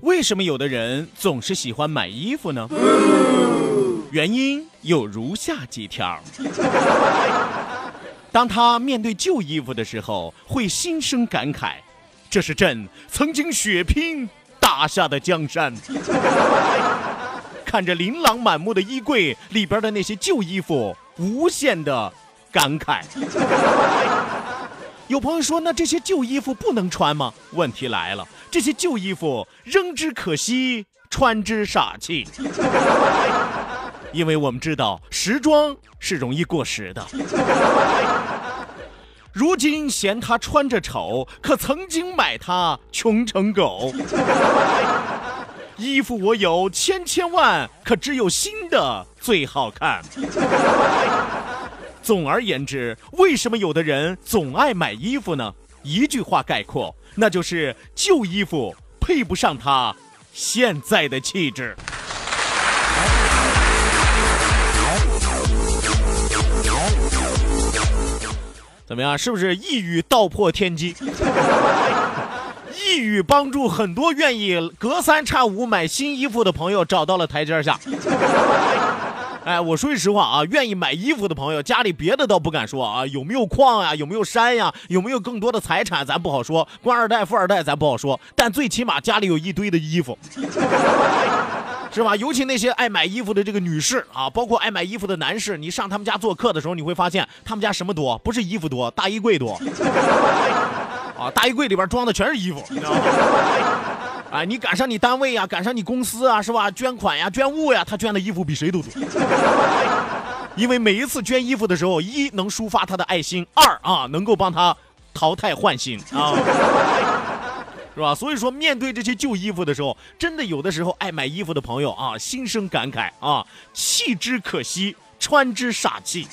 为什么有的人总是喜欢买衣服呢？原因有如下几条：当他面对旧衣服的时候，会心生感慨，这是朕曾经血拼打下的江山。看着琳琅满目的衣柜里边的那些旧衣服，无限的感慨。有朋友说，那这些旧衣服不能穿吗？问题来了，这些旧衣服扔之可惜，穿之傻气。因为我们知道，时装是容易过时的。如今嫌它穿着丑，可曾经买它穷成狗。衣服我有千千万，可只有新的最好看。总而言之，为什么有的人总爱买衣服呢？一句话概括，那就是旧衣服配不上他现在的气质。怎么样？是不是一语道破天机？一语帮助很多愿意隔三差五买新衣服的朋友找到了台阶下。哎，我说句实话啊，愿意买衣服的朋友，家里别的倒不敢说啊，有没有矿呀，有没有山呀，有没有更多的财产，咱不好说。官二代、富二代，咱不好说，但最起码家里有一堆的衣服，是吧？尤其那些爱买衣服的这个女士啊，包括爱买衣服的男士，你上他们家做客的时候，你会发现他们家什么多？不是衣服多，大衣柜多。啊，大衣柜里边装的全是衣服，你知道吗？啊，你赶上你单位呀、赶上你公司啊，是吧？捐款呀、捐物呀，他捐的衣服比谁都多。因为每一次捐衣服的时候，一能抒发他的爱心，二啊能够帮他淘汰换新啊，是吧？所以说，面对这些旧衣服的时候，真的有的时候爱买衣服的朋友啊，心生感慨啊，弃之可惜，穿之傻气。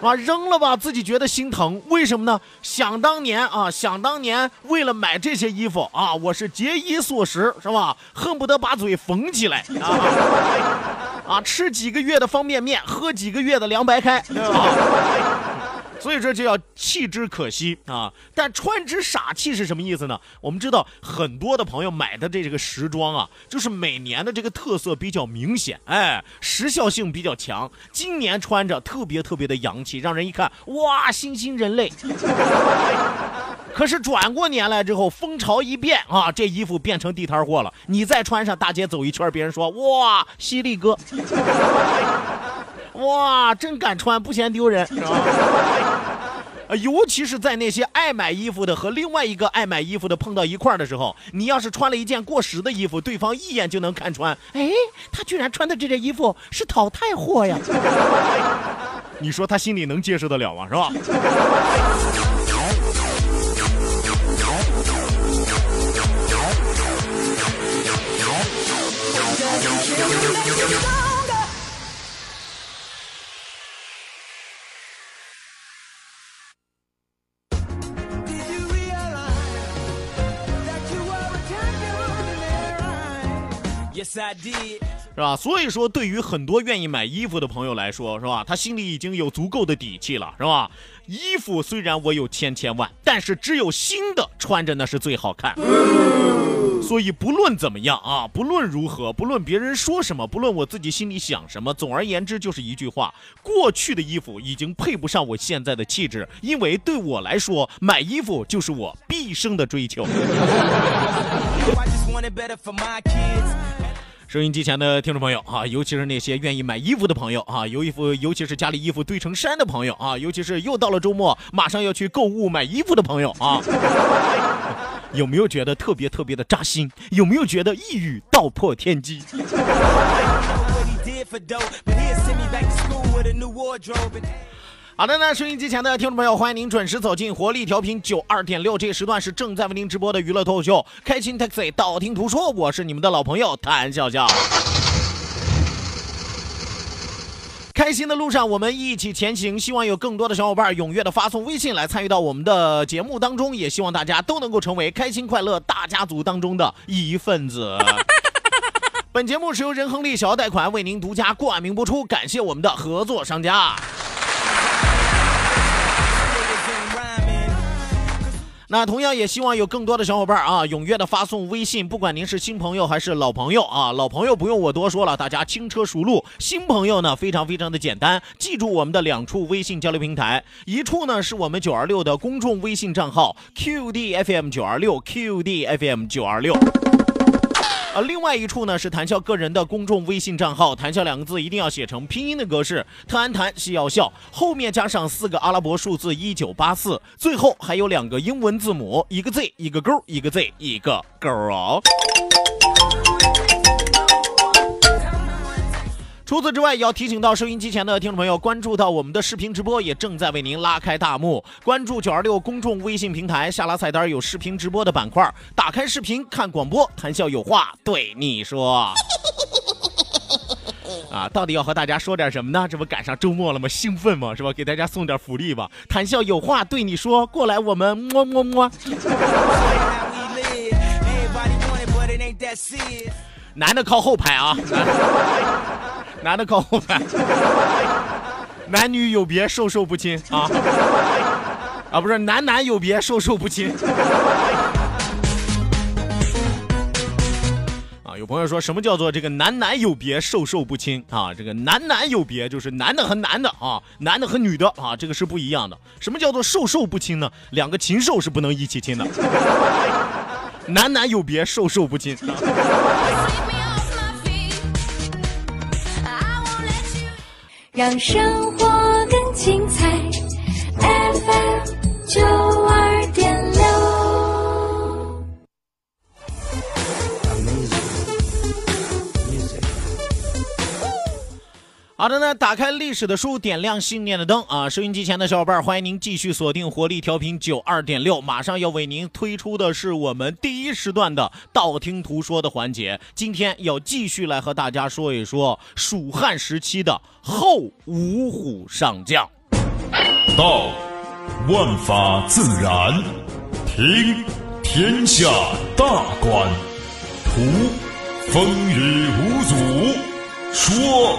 啊，扔了吧，自己觉得心疼。为什么呢？想当年啊，想当年为了买这些衣服啊，我是节衣缩食，是吧？恨不得把嘴缝起来啊啊，吃几个月的方便面，喝几个月的凉白开，啊？所以说就要弃之可惜啊，但穿之傻气是什么意思呢？我们知道很多的朋友买的这个时装啊，就是每年的这个特色比较明显，哎，时效性比较强。今年穿着特别特别的洋气，让人一看哇，新兴人类。可是转过年来之后，风潮一变啊，这衣服变成地摊货了。你再穿上大街走一圈，别人说哇，犀利哥。哇，真敢穿，不嫌丢人？啊，尤其是在那些爱买衣服的和另外一个爱买衣服的碰到一块儿的时候，你要是穿了一件过时的衣服，对方一眼就能看穿。哎，他居然穿的这件衣服是淘汰货呀！你说他心里能接受得了吗？是吧？Yes, I did. 是吧？所以说，对于很多愿意买衣服的朋友来说，是吧？他心里已经有足够的底气了，是吧？衣服虽然我有千千万，但是只有新的穿着那是最好看。所以不论怎么样啊，不论如何，不论别人说什么，不论我自己心里想什么，总而言之就是一句话：过去的衣服已经配不上我现在的气质，因为对我来说，买衣服就是我毕生的追求。收音机前的听众朋友啊，尤其是那些愿意买衣服的朋友啊，有衣服，尤其是家里衣服堆成山的朋友啊，尤其是又到了周末，马上要去购物买衣服的朋友啊，有没有觉得特别特别的扎心？有没有觉得一语道破天机？好的呢，收音机前的听众朋友，欢迎您准时走进活力调频九二点六，这个时段是正在为您直播的娱乐脱口秀《开心 Taxi》，道听途说，我是你们的老朋友谭笑笑。开心的路上，我们一起前行。希望有更多的小伙伴踊跃的发送微信来参与到我们的节目当中，也希望大家都能够成为开心快乐大家族当中的一份子。本节目是由仁恒利小额贷款为您独家冠名播出，感谢我们的合作商家。那同样也希望有更多的小伙伴啊，踊跃的发送微信，不管您是新朋友还是老朋友啊，老朋友不用我多说了，大家轻车熟路；新朋友呢，非常非常的简单，记住我们的两处微信交流平台，一处呢是我们九二六的公众微信账号 QDFM 九二六 QDFM 九二六。另外一处呢是谭笑个人的公众微信账号，谭笑两个字一定要写成拼音的格式，特安谭是要笑，后面加上四个阿拉伯数字一九八四，最后还有两个英文字母，一个 Z 一个勾，一个 Z 一个勾哦。除此之外，也要提醒到收音机前的听众朋友，关注到我们的视频直播也正在为您拉开大幕。关注九二六公众微信平台，下拉菜单有视频直播的板块，打开视频看广播，谈笑有话对你说。啊，到底要和大家说点什么呢？这不赶上周末了吗？兴奋吗？是吧？给大家送点福利吧。谈笑有话对你说，过来我们么么么。How we live. Everybody want it, but it ain't that serious. 男的靠后排啊，男的靠后排，男女有别，授受不亲啊啊，不是男男有别，授受不亲。啊，有朋友说什么叫做这个男男有别，授受不亲啊？这个男男有别就是男的和男的啊，男的和女的啊，这个是不一样的。什么叫做授受不亲呢？两个禽兽是不能一起亲的。男男有别，授受不亲。啊让生活更精彩。FM 九二好的呢，打开历史的书，点亮信念的灯啊！收音机前的小伙伴，欢迎您继续锁定活力调频九二点六，马上要为您推出的是我们第一时段的道听途说的环节。今天要继续来和大家说一说蜀汉时期的后五虎上将。道，万法自然；听，天下大观；图，风雨无阻；说，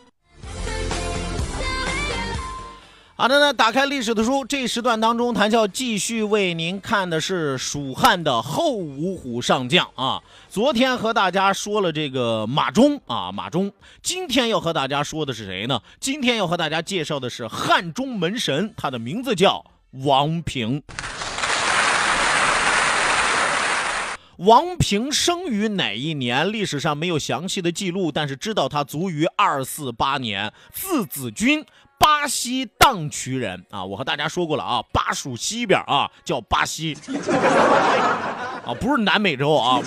好的呢，打开历史的书，这一时段当中，谭笑继续为您看的是蜀汉的后五虎上将啊。昨天和大家说了这个马忠啊，马忠，今天要和大家说的是谁呢？今天要和大家介绍的是汉中门神，他的名字叫王平。王平生于哪一年？历史上没有详细的记录，但是知道他卒于二四八年，字子君，巴西荡渠人啊。我和大家说过了啊，巴蜀西边啊叫巴西，啊不是南美洲啊，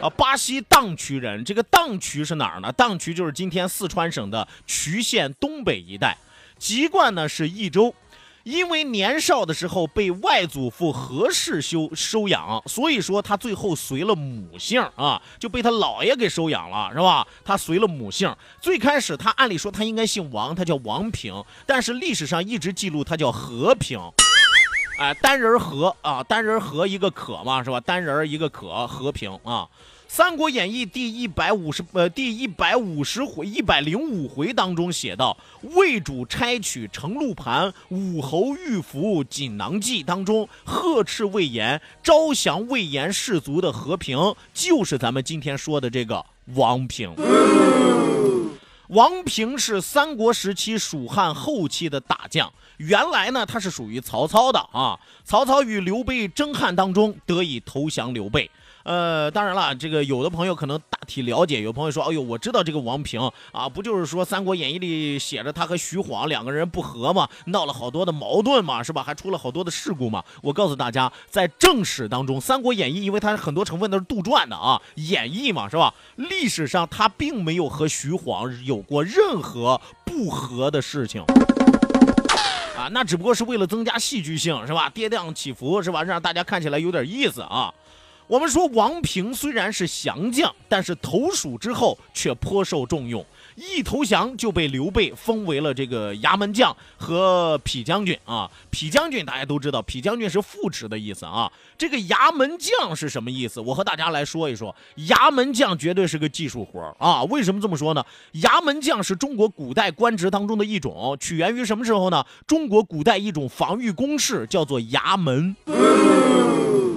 啊巴西荡渠人。这个荡渠是哪儿呢？荡渠就是今天四川省的渠县东北一带，籍贯呢是益州。因为年少的时候被外祖父何氏修收养，所以说他最后随了母姓啊，就被他姥爷给收养了，是吧？他随了母姓。最开始他按理说他应该姓王，他叫王平，但是历史上一直记录他叫和平。哎，单人和啊，单人和一个可嘛，是吧？单人一个可，和平啊。《三国演义》第一百五十呃第一百五十回一百零五回当中写到，魏主差取程禄盘武侯御服锦囊计当中呵斥魏延，招降魏延士族的和平，就是咱们今天说的这个王平。王平是三国时期蜀汉后期的大将，原来呢他是属于曹操的啊。曹操与刘备争汉当中得以投降刘备。呃，当然了，这个有的朋友可能大体了解，有朋友说，哎呦，我知道这个王平啊，不就是说《三国演义》里写着他和徐晃两个人不和嘛，闹了好多的矛盾嘛，是吧？还出了好多的事故嘛。我告诉大家，在正史当中，《三国演义》因为它很多成分都是杜撰的啊，演绎嘛，是吧？历史上他并没有和徐晃有过任何不和的事情。啊，那只不过是为了增加戏剧性，是吧？跌宕起伏，是吧？让大家看起来有点意思啊。我们说王平虽然是降将，但是投蜀之后却颇受重用，一投降就被刘备封为了这个衙门将和痞将军啊。痞将军大家都知道，痞将军是副职的意思啊。这个衙门将是什么意思？我和大家来说一说。衙门将绝对是个技术活啊。为什么这么说呢？衙门将是中国古代官职当中的一种，起源于什么时候呢？中国古代一种防御工事叫做衙门。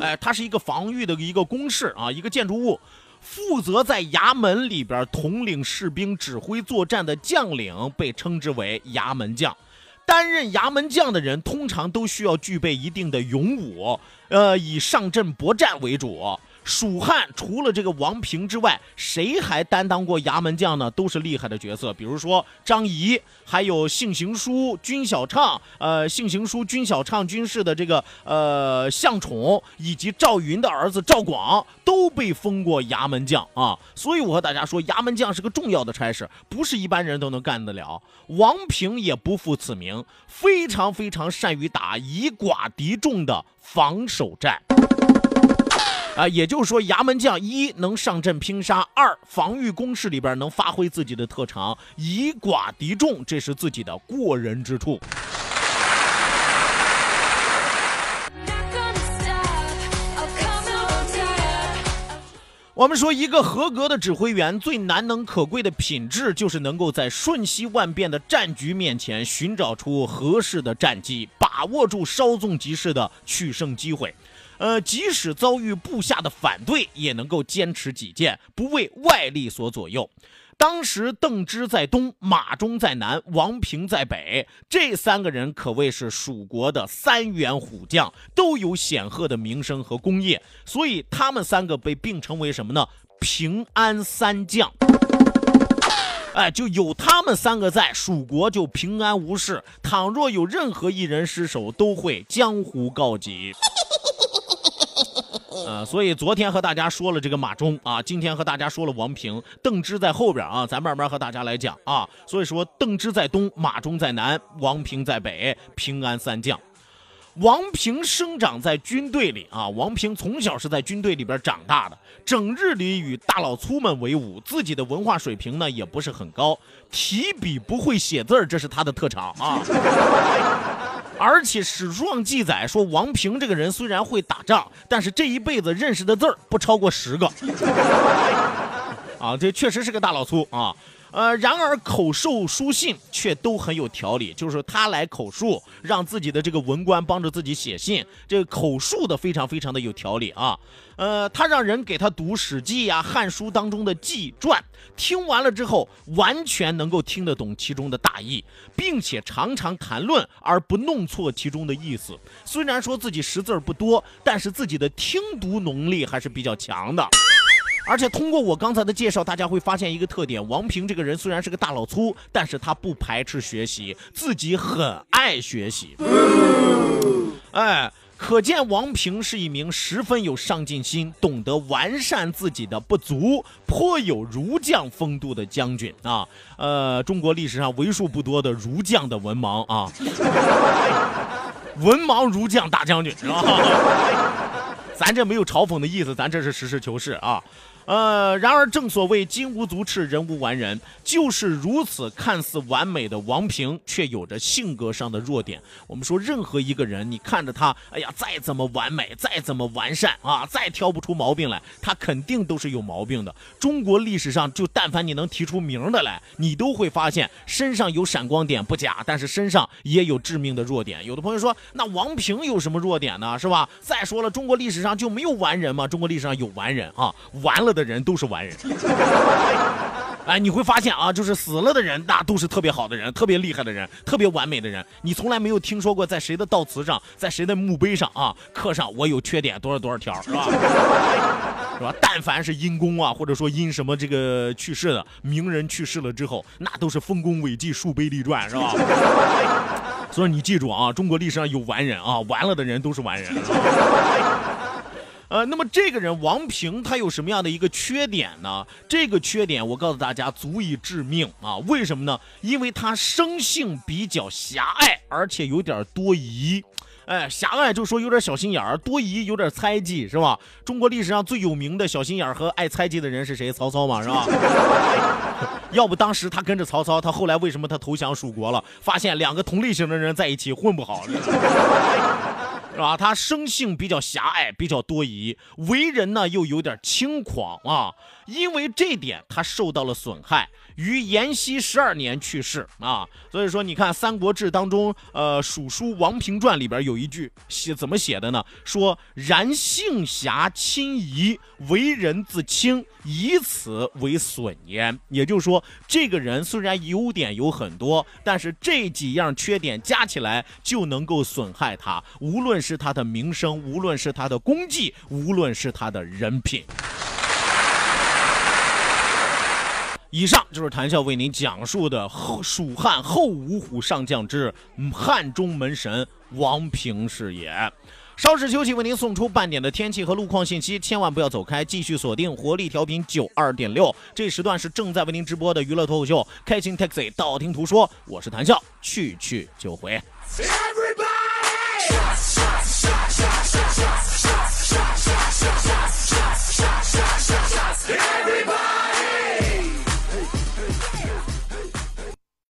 哎，它是一个防御的一个工事啊，一个建筑物，负责在衙门里边统领士兵、指挥作战的将领被称之为衙门将。担任衙门将的人通常都需要具备一定的勇武，呃，以上阵搏战为主。蜀汉除了这个王平之外，谁还担当过衙门将呢？都是厉害的角色，比如说张仪，还有性行书军小畅，呃，性行书军小畅军事的这个呃向宠，以及赵云的儿子赵广，都被封过衙门将啊。所以我和大家说，衙门将是个重要的差事，不是一般人都能干得了。王平也不负此名，非常非常善于打以寡敌众的防守战。啊，也就是说，衙门将一能上阵拼杀，二防御工事里边能发挥自己的特长，以寡敌众，这是自己的过人之处。我们说，一个合格的指挥员最难能可贵的品质，就是能够在瞬息万变的战局面前寻找出合适的战机，把握住稍纵即逝的取胜机会。呃，即使遭遇部下的反对，也能够坚持己见，不为外力所左右。当时邓芝在东，马忠在南，王平在北，这三个人可谓是蜀国的三员虎将，都有显赫的名声和功业，所以他们三个被并称为什么呢？平安三将。哎，就有他们三个在，蜀国就平安无事。倘若有任何一人失手，都会江湖告急。呃，所以昨天和大家说了这个马忠啊，今天和大家说了王平，邓芝在后边啊，咱慢慢和大家来讲啊。所以说，邓芝在东，马忠在南，王平在北，平安三将。王平生长在军队里啊，王平从小是在军队里边长大的，整日里与大老粗们为伍，自己的文化水平呢也不是很高，提笔不会写字儿，这是他的特长啊。而且史书上记载说，王平这个人虽然会打仗，但是这一辈子认识的字儿不超过十个。啊，这确实是个大老粗啊。呃，然而口授书信却都很有条理，就是他来口述，让自己的这个文官帮着自己写信，这个口述的非常非常的有条理啊。呃，他让人给他读《史记》呀、《汉书》当中的纪传，听完了之后，完全能够听得懂其中的大意，并且常常谈论而不弄错其中的意思。虽然说自己识字不多，但是自己的听读能力还是比较强的。而且通过我刚才的介绍，大家会发现一个特点：王平这个人虽然是个大老粗，但是他不排斥学习，自己很爱学习。哎，可见王平是一名十分有上进心、懂得完善自己的不足、颇有儒将风度的将军啊。呃，中国历史上为数不多的儒将的文盲啊。文盲儒将大将军是吧？咱这没有嘲讽的意思，咱这是实事求是啊。呃，然而正所谓金无足赤，人无完人，就是如此看似完美的王平，却有着性格上的弱点。我们说，任何一个人，你看着他，哎呀，再怎么完美，再怎么完善啊，再挑不出毛病来，他肯定都是有毛病的。中国历史上，就但凡你能提出名的来，你都会发现身上有闪光点不假，但是身上也有致命的弱点。有的朋友说，那王平有什么弱点呢？是吧？再说了，中国历史上就没有完人吗？中国历史上有完人啊，完了的人都是完人。哎，你会发现啊，就是死了的人，那都是特别好的人，特别厉害的人，特别完美的人。你从来没有听说过在谁的悼词上，在谁的墓碑上啊，刻上我有缺点多少多少条，是吧？是吧？但凡是因公啊，或者说因什么这个去世的名人去世了之后，那都是丰功伟绩、树碑立传，是吧？所以你记住啊，中国历史上有完人啊，完了的人都是完人。呃，那么这个人王平他有什么样的一个缺点呢？这个缺点我告诉大家足以致命啊！为什么呢？因为他生性比较狭隘，而且有点多疑。哎，狭隘就说有点小心眼儿，多疑有点猜忌，是吧？中国历史上最有名的小心眼儿和爱猜忌的人是谁？曹操嘛，是吧？要不当时他跟着曹操，他后来为什么他投降蜀国了？发现两个同类型的人在一起混不好，是吧？他生性比较狭隘，比较多疑，为人呢又有点轻狂啊。因为这点，他受到了损害，于延熙十二年去世啊。所以说，你看《三国志》当中，呃，《蜀书王平传》里边有一句写怎么写的呢？说然性狭亲夷，为人自轻，以此为损焉。也就是说，这个人虽然优点有很多，但是这几样缺点加起来就能够损害他，无论是他的名声，无论是他的功绩，无论是他的人品。以上就是谈笑为您讲述的后蜀汉后五虎上将之汉中门神王平是也。稍事休息为您送出半点的天气和路况信息千万不要走开继续锁定活力调频九二点六。这时段是正在为您直播的娱乐脱口秀开心 taxi 道听途说我是谈笑。去去就回。Everybody!